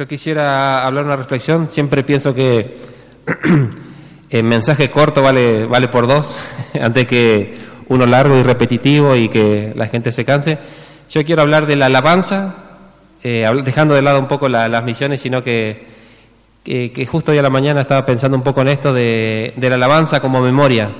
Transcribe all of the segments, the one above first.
Yo quisiera hablar una reflexión. Siempre pienso que el mensaje corto vale, vale por dos, antes que uno largo y repetitivo y que la gente se canse. Yo quiero hablar de la alabanza, eh, dejando de lado un poco las misiones, sino que, que, justo hoy a la mañana estaba pensando un poco en esto de, de la alabanza como memoria,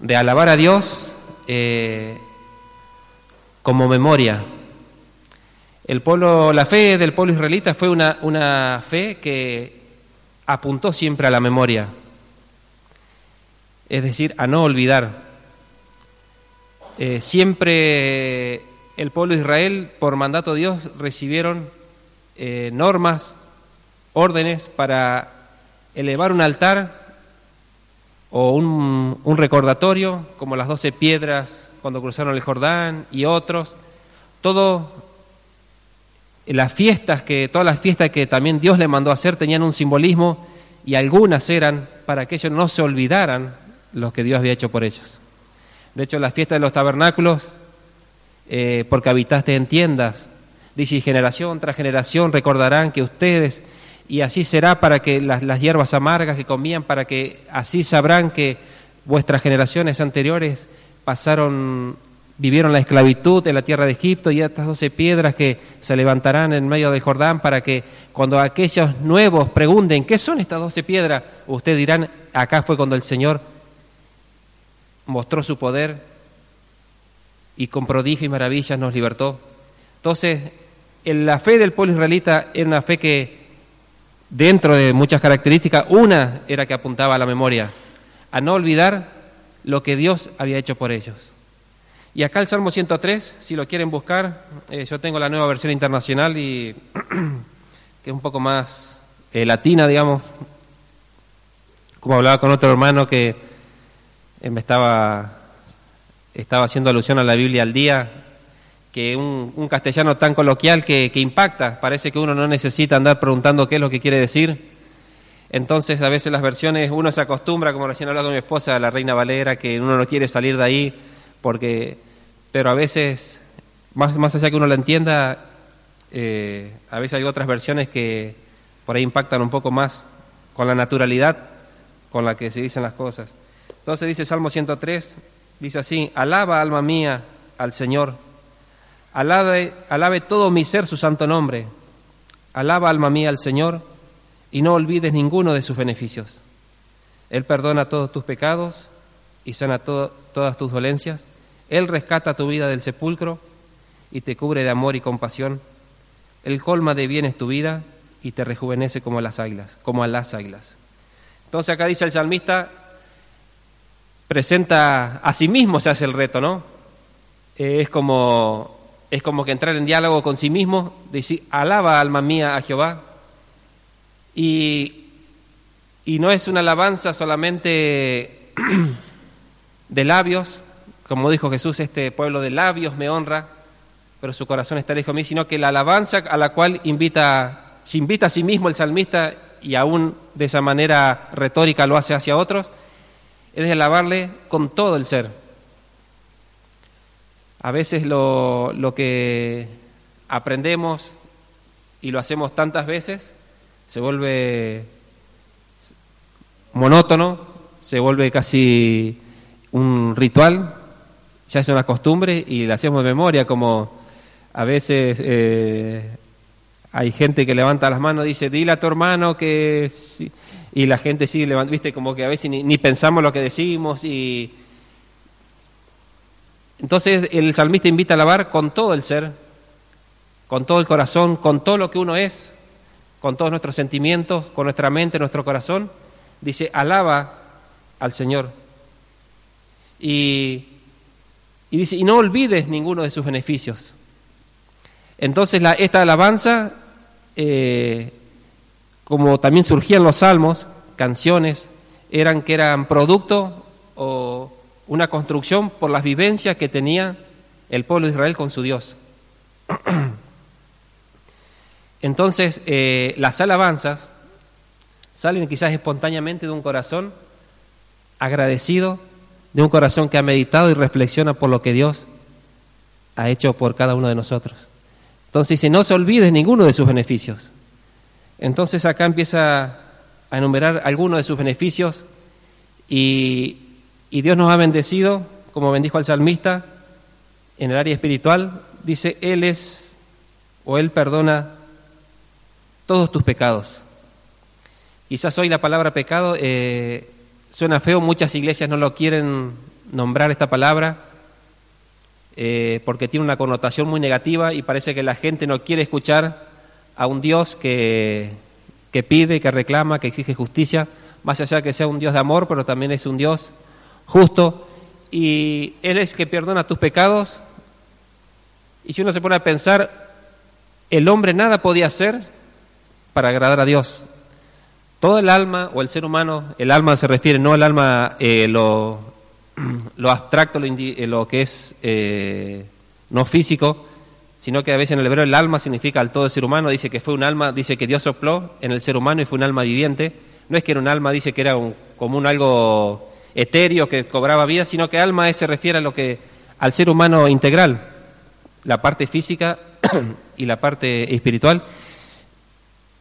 de alabar a Dios eh, como memoria. El pueblo, la fe del pueblo israelita fue una, una fe que apuntó siempre a la memoria, es decir, a no olvidar. Eh, siempre el pueblo de Israel, por mandato de Dios, recibieron eh, normas, órdenes para elevar un altar o un, un recordatorio, como las doce piedras cuando cruzaron el Jordán y otros. Todo las fiestas que, todas las fiestas que también Dios le mandó a hacer tenían un simbolismo y algunas eran para que ellos no se olvidaran lo que Dios había hecho por ellos. De hecho, las fiestas de los tabernáculos, eh, porque habitaste en tiendas, dice, generación tras generación recordarán que ustedes, y así será para que las, las hierbas amargas que comían, para que así sabrán que vuestras generaciones anteriores pasaron vivieron la esclavitud en la tierra de Egipto y estas doce piedras que se levantarán en medio del Jordán para que cuando aquellos nuevos pregunten, ¿qué son estas doce piedras? Ustedes dirán, acá fue cuando el Señor mostró su poder y con prodigio y maravillas nos libertó. Entonces, en la fe del pueblo israelita era una fe que, dentro de muchas características, una era que apuntaba a la memoria, a no olvidar lo que Dios había hecho por ellos. Y acá el Salmo 103, si lo quieren buscar, eh, yo tengo la nueva versión internacional y que es un poco más eh, latina, digamos. Como hablaba con otro hermano que eh, me estaba, estaba haciendo alusión a la Biblia al día, que un, castellano tan coloquial que impacta, parece que uno no necesita andar preguntando qué es lo que quiere decir. Entonces a veces las versiones uno se acostumbra, como recién hablaba con mi esposa, la Reina Valera, que uno no quiere salir de ahí porque pero a veces, más, más allá que uno la entienda, eh, a veces hay otras versiones que por ahí impactan un poco más con la naturalidad con la que se dicen las cosas. Entonces dice Salmo 103, dice así, alaba alma mía al Señor, alabe, alabe todo mi ser su santo nombre, alaba alma mía al Señor y no olvides ninguno de sus beneficios. Él perdona todos tus pecados y sana todas tus dolencias él rescata tu vida del sepulcro y te cubre de amor y compasión. Él colma de bienes tu vida y te rejuvenece como las águilas, como a las águilas. Entonces acá dice el salmista, presenta a sí mismo se hace el reto, ¿no? Es como es como que entrar en diálogo con sí mismo, decir, alaba alma mía a Jehová. Y, y no es una alabanza solamente de labios, como dijo Jesús, este pueblo de labios me honra, pero su corazón está lejos de mí, sino que la alabanza a la cual invita, se invita a sí mismo el salmista y aún de esa manera retórica lo hace hacia otros, es de alabarle con todo el ser. A veces lo, lo que aprendemos y lo hacemos tantas veces se vuelve monótono, se vuelve casi un ritual ya es una costumbre y la hacemos de memoria, como a veces eh, hay gente que levanta las manos y dice, dile a tu hermano que... Y la gente sigue levantando, viste, como que a veces ni, ni pensamos lo que decimos y... Entonces el salmista invita a alabar con todo el ser, con todo el corazón, con todo lo que uno es, con todos nuestros sentimientos, con nuestra mente, nuestro corazón. Dice, alaba al Señor. Y y dice, y no olvides ninguno de sus beneficios. Entonces la, esta alabanza, eh, como también surgían los salmos, canciones, eran que eran producto o una construcción por las vivencias que tenía el pueblo de Israel con su Dios. Entonces, eh, las alabanzas salen quizás espontáneamente de un corazón agradecido, de un corazón que ha meditado y reflexiona por lo que Dios ha hecho por cada uno de nosotros. Entonces dice, no se olvide ninguno de sus beneficios. Entonces acá empieza a enumerar algunos de sus beneficios y, y Dios nos ha bendecido, como bendijo al salmista, en el área espiritual. Dice, Él es o Él perdona todos tus pecados. Quizás hoy la palabra pecado eh, suena feo, muchas iglesias no lo quieren nombrar esta palabra eh, porque tiene una connotación muy negativa y parece que la gente no quiere escuchar a un Dios que, que pide, que reclama, que exige justicia, más allá de que sea un Dios de amor, pero también es un Dios justo y Él es que perdona tus pecados. Y si uno se pone a pensar, el hombre nada podía hacer para agradar a Dios. Todo el alma o el ser humano, el alma se refiere no al alma eh, lo, lo, abstracto, lo, eh, lo que es eh, no físico, sino que a veces en el hebreo el alma significa al todo el ser humano, dice que fue un alma, dice que Dios sopló en el ser humano y fue un alma viviente, no es que era un alma, dice que era un, como un algo etéreo que cobraba vida, sino que alma se refiere a lo que al ser humano integral, la parte física y la parte espiritual.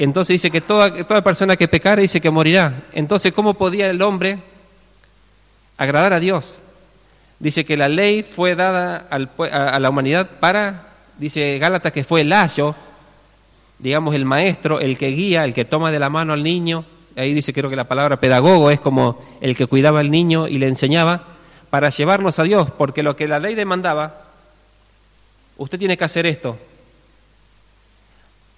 Entonces dice que toda, persona que pecara dice que morirá. Entonces, ¿cómo podía el hombre agradar a Dios? Dice que la ley fue dada a, la humanidad para dice Gálatas que fue el ayo, digamos el maestro, el que guía, el que toma de la mano al niño, ahí dice creo que la palabra pedagogo es como el que cuidaba al niño y le enseñaba, para llevarnos a Dios, porque lo que la ley demandaba, usted tiene que hacer esto.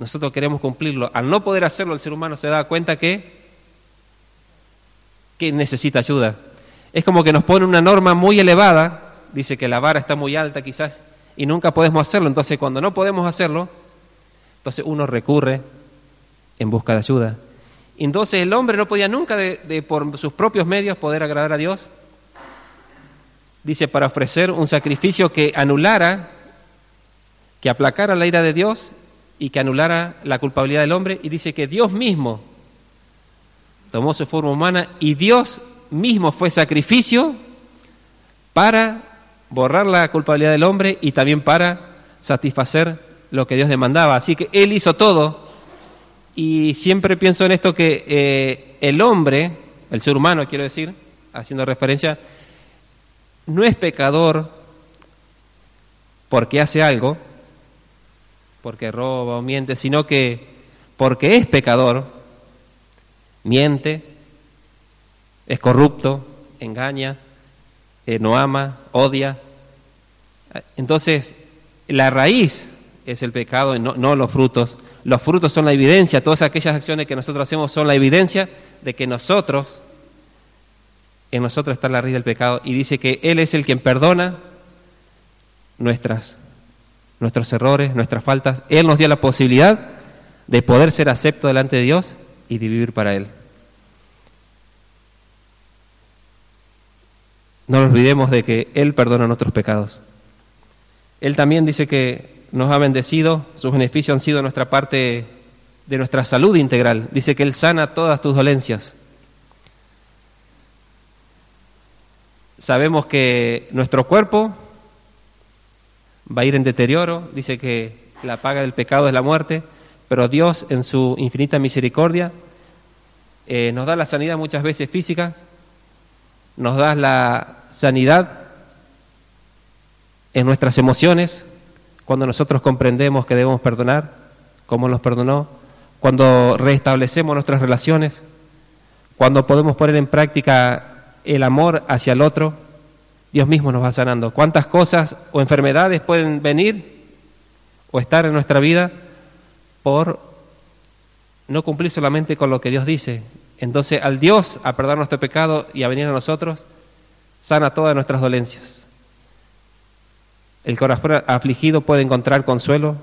Nosotros queremos cumplirlo. Al no poder hacerlo, el ser humano se da cuenta que, que necesita ayuda. Es como que nos pone una norma muy elevada, dice que la vara está muy alta quizás, y nunca podemos hacerlo. Entonces, cuando no podemos hacerlo, entonces uno recurre en busca de ayuda. Entonces el hombre no podía nunca de, por sus propios medios poder agradar a Dios. Dice, para ofrecer un sacrificio que anulara, que aplacara la ira de Dios y que anulara la culpabilidad del hombre. Y dice que Dios mismo tomó su forma humana y Dios mismo fue sacrificio para borrar la culpabilidad del hombre y también para satisfacer lo que Dios demandaba. Así que Él hizo todo y siempre pienso en esto que eh, el hombre, el ser humano quiero decir, haciendo referencia, no es pecador porque hace algo, porque roba o miente, sino que porque es pecador, miente, es corrupto, engaña, eh, no ama, odia. Entonces, la raíz es el pecado y no, los frutos. Los frutos son la evidencia, todas aquellas acciones que nosotros hacemos son la evidencia de que nosotros, en nosotros está la raíz del pecado. Y dice que Él es el quien perdona nuestras, nuestros errores, nuestras faltas. Él nos dio la posibilidad de poder ser acepto delante de Dios y de vivir para Él. No nos olvidemos de que Él perdona nuestros pecados. Él también dice que nos ha bendecido, sus beneficios han sido nuestra parte de nuestra salud integral. Dice que Él sana todas tus dolencias. Sabemos que nuestro cuerpo va a ir en deterioro, dice que la paga del pecado es la muerte, pero Dios en su infinita misericordia eh, nos da la sanidad muchas veces física, nos da la sanidad en nuestras emociones, cuando nosotros comprendemos que debemos perdonar, como nos perdonó, cuando restablecemos nuestras relaciones, cuando podemos poner en práctica el amor hacia el otro, Dios mismo nos va sanando. ¿Cuántas cosas o enfermedades pueden venir o estar en nuestra vida por no cumplir solamente con lo que Dios dice? Entonces, al Dios a perdonar nuestro pecado y a venir a nosotros, sana todas nuestras dolencias. El corazón afligido puede encontrar consuelo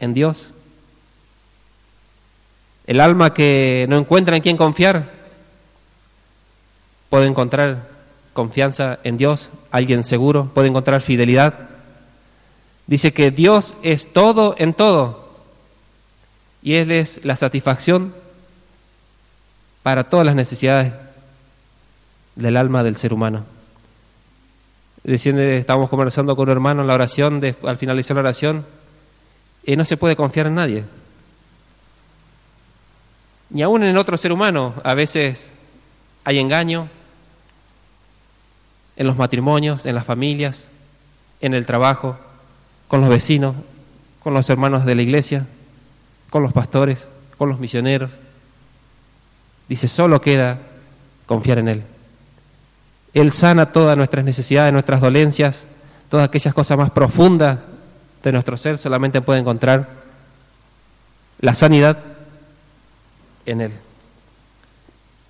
en Dios. El alma que no encuentra en quién confiar puede encontrar confianza en Dios, alguien seguro, puede encontrar fidelidad. Dice que Dios es todo en todo y Él es la satisfacción para todas las necesidades del alma del ser humano. Diciendo, estábamos conversando con un hermano en la oración, al finalizar la oración, y no se puede confiar en nadie. Ni aún en otro ser humano. A veces hay engaño en los matrimonios, en las familias, en el trabajo, con los vecinos, con los hermanos de la iglesia, con los pastores, con los misioneros. Dice, solo queda confiar en Él. Él sana todas nuestras necesidades, nuestras dolencias, todas aquellas cosas más profundas de nuestro ser, solamente puede encontrar la sanidad en Él.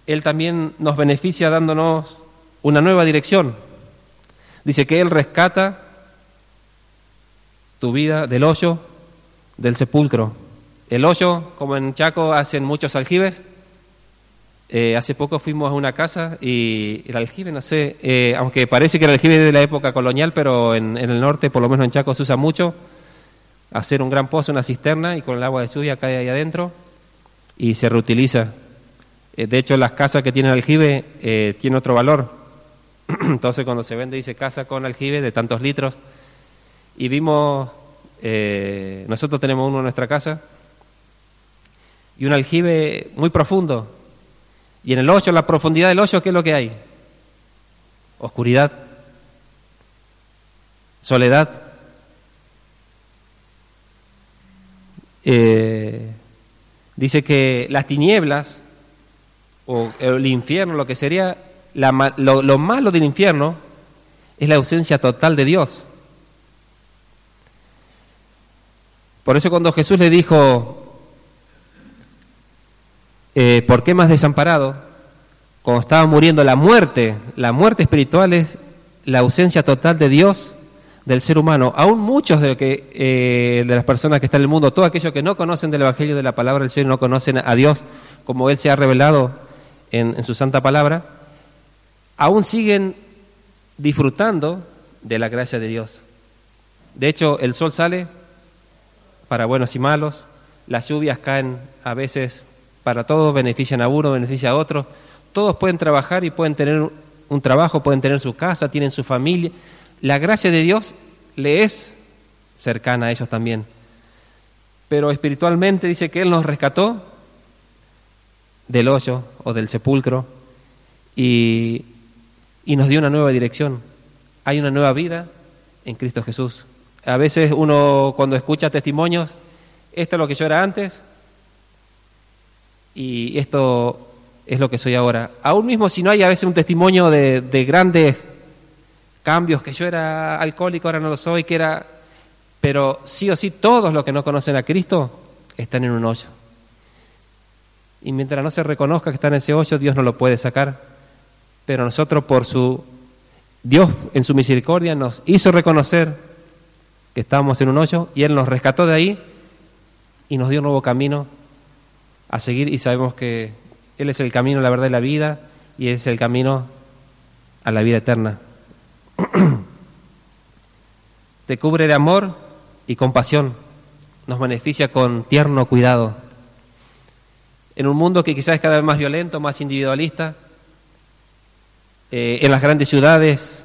Él también nos beneficia dándonos una nueva dirección. Dice que Él rescata tu vida del hoyo, del sepulcro. El hoyo, como en Chaco hacen muchos aljibes, eh, hace poco fuimos a una casa y el aljibe, no sé, eh, aunque parece que el aljibe es de la época colonial, pero en, el norte, por lo menos en Chaco, se usa mucho hacer un gran pozo, una cisterna y con el agua de lluvia cae ahí adentro y se reutiliza. Eh, de hecho, las casas que tienen aljibe eh, tienen otro valor. Entonces, cuando se vende, dice casa con aljibe de tantos litros. Y vimos, eh, nosotros tenemos uno en nuestra casa, y un aljibe muy profundo. Y en el hoyo, la profundidad del hoyo, ¿qué es lo que hay? Oscuridad, soledad. Eh, Dice que las tinieblas o el infierno, lo que sería lo, malo del infierno, es la ausencia total de Dios. Por eso cuando Jesús le dijo, eh, ¿por qué más desamparado? Cuando estaba muriendo la muerte, la muerte espiritual es la ausencia total de Dios del ser humano. Aún muchos de, que, eh, de las personas que están en el mundo, todos aquellos que no conocen del Evangelio de la palabra del Señor, no conocen a Dios como Él se ha revelado en, en su santa palabra, aún siguen disfrutando de la gracia de Dios. De hecho, el sol sale para buenos y malos, las lluvias caen a veces para todos, benefician a uno, benefician a otro. Todos pueden trabajar y pueden tener un trabajo, pueden tener su casa, tienen su familia, la gracia de Dios le es cercana a ellos también. Pero espiritualmente dice que Él nos rescató del hoyo o del sepulcro y, y nos dio una nueva dirección. Hay una nueva vida en Cristo Jesús. A veces uno cuando escucha testimonios, esto es lo que yo era antes y esto es lo que soy ahora. Aún mismo si no hay a veces un testimonio de, de grandes cambios, que yo era alcohólico, ahora no lo soy, que era... Pero sí o sí, todos los que no conocen a Cristo están en un hoyo. Y mientras no se reconozca que está en ese hoyo, Dios no lo puede sacar. Pero nosotros por su... Dios en su misericordia nos hizo reconocer que estábamos en un hoyo y Él nos rescató de ahí y nos dio un nuevo camino a seguir y sabemos que Él es el camino, la verdad y la vida y es el camino a la vida eterna. Te cubre de amor y compasión, nos beneficia con tierno cuidado. En un mundo que quizás es cada vez más violento, más individualista, eh, en las grandes ciudades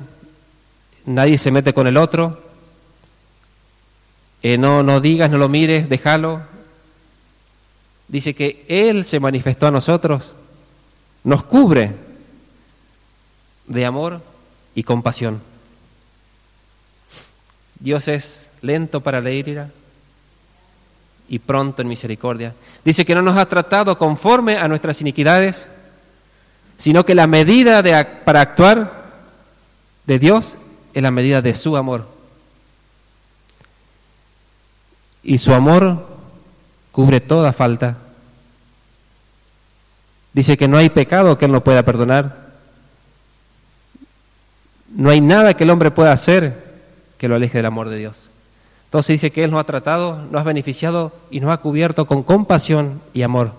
nadie se mete con el otro, eh, no, no digas, no lo mires, déjalo. Dice que Él se manifestó a nosotros, nos cubre de amor y compasión. Dios es lento para la ira y pronto en misericordia. Dice que no nos ha tratado conforme a nuestras iniquidades, sino que la medida de, para actuar de Dios es la medida de su amor. Y su amor cubre toda falta. Dice que no hay pecado que Él no pueda perdonar. No hay nada que el hombre pueda hacer que lo aleje del amor de Dios. Entonces dice que Él nos ha tratado, nos ha beneficiado y nos ha cubierto con compasión y amor.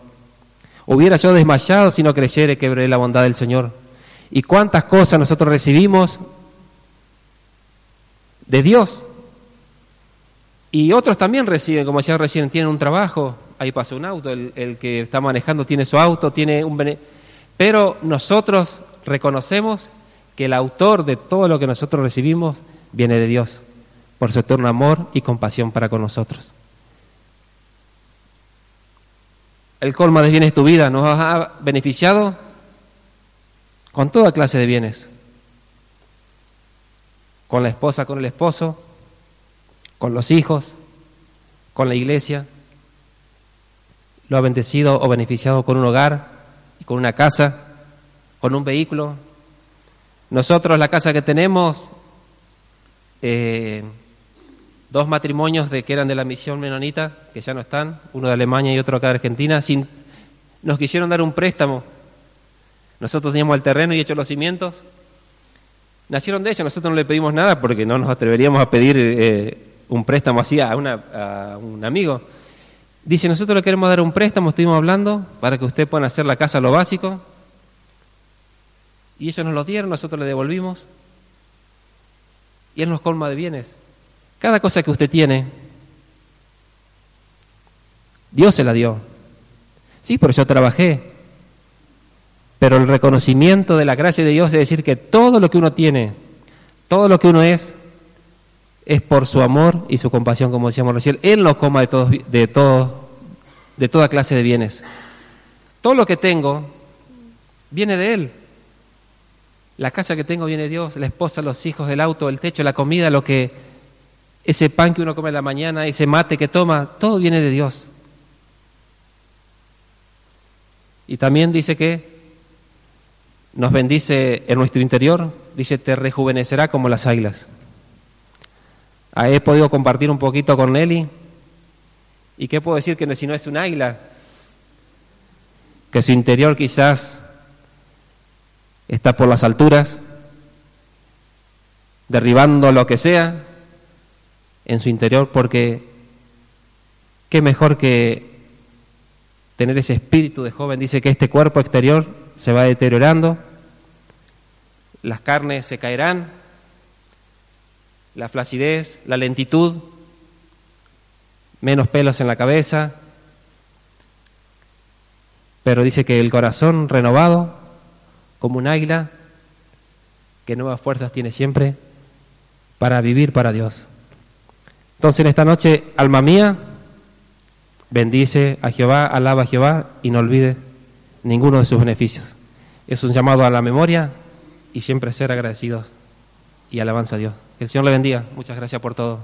Hubiera yo desmayado si no creyere que la bondad del Señor. Y cuántas cosas nosotros recibimos de Dios. Y otros también reciben, como decía recién, tienen un trabajo, ahí pasa un auto, el, que está manejando tiene su auto, tiene un... Pero nosotros reconocemos que el autor de todo lo que nosotros recibimos viene de Dios, por su eterno amor y compasión para con nosotros. El colma de bienes tu vida nos ha beneficiado con toda clase de bienes. Con la esposa, con el esposo, con los hijos, con la iglesia. Lo ha bendecido o beneficiado con un hogar y con una casa, con un vehículo. Nosotros la casa que tenemos, eh, dos matrimonios de que eran de la misión menonita, que ya no están, uno de Alemania y otro acá de Argentina, nos quisieron dar un préstamo. Nosotros teníamos el terreno y hecho los cimientos. Nacieron de ellos, nosotros no le pedimos nada porque no nos atreveríamos a pedir eh, un préstamo así a, a un amigo. Dice, nosotros le queremos dar un préstamo, estuvimos hablando, para que usted pueda hacer la casa lo básico. Y ellos nos lo dieron, nosotros le devolvimos. Y Él nos colma de bienes. Cada cosa que usted tiene, Dios se la dio. Sí, pero yo trabajé. Pero el reconocimiento de la gracia de Dios es decir que todo lo que uno tiene, todo lo que uno es, es por su amor y su compasión, como decíamos recién. Él nos coma de, todos, de, todo, de toda clase de bienes. Todo lo que tengo viene de Él. La casa que tengo viene de Dios, la esposa, los hijos, el auto, el techo, la comida, lo que ese pan que uno come en la mañana, ese mate que toma, todo viene de Dios. Y también dice que nos bendice en nuestro interior, dice, te rejuvenecerá como las águilas. Ahí he podido compartir un poquito con Nelly. ¿Y qué puedo decir que si no es un águila? Que su interior quizás está por las alturas, derribando lo que sea, en su interior porque qué mejor que tener ese espíritu de joven. Dice que este cuerpo exterior se va deteriorando, las carnes se caerán, la flacidez, la lentitud, menos pelos en la cabeza, pero dice que el corazón renovado, como un águila, que nuevas fuerzas tiene siempre para vivir para Dios. Entonces en esta noche, alma mía, bendice a Jehová, alaba a Jehová y no olvide ninguno de sus beneficios. Es un llamado a la memoria y siempre ser agradecidos y alabanza a Dios. Que el Señor le bendiga. Muchas gracias por todo.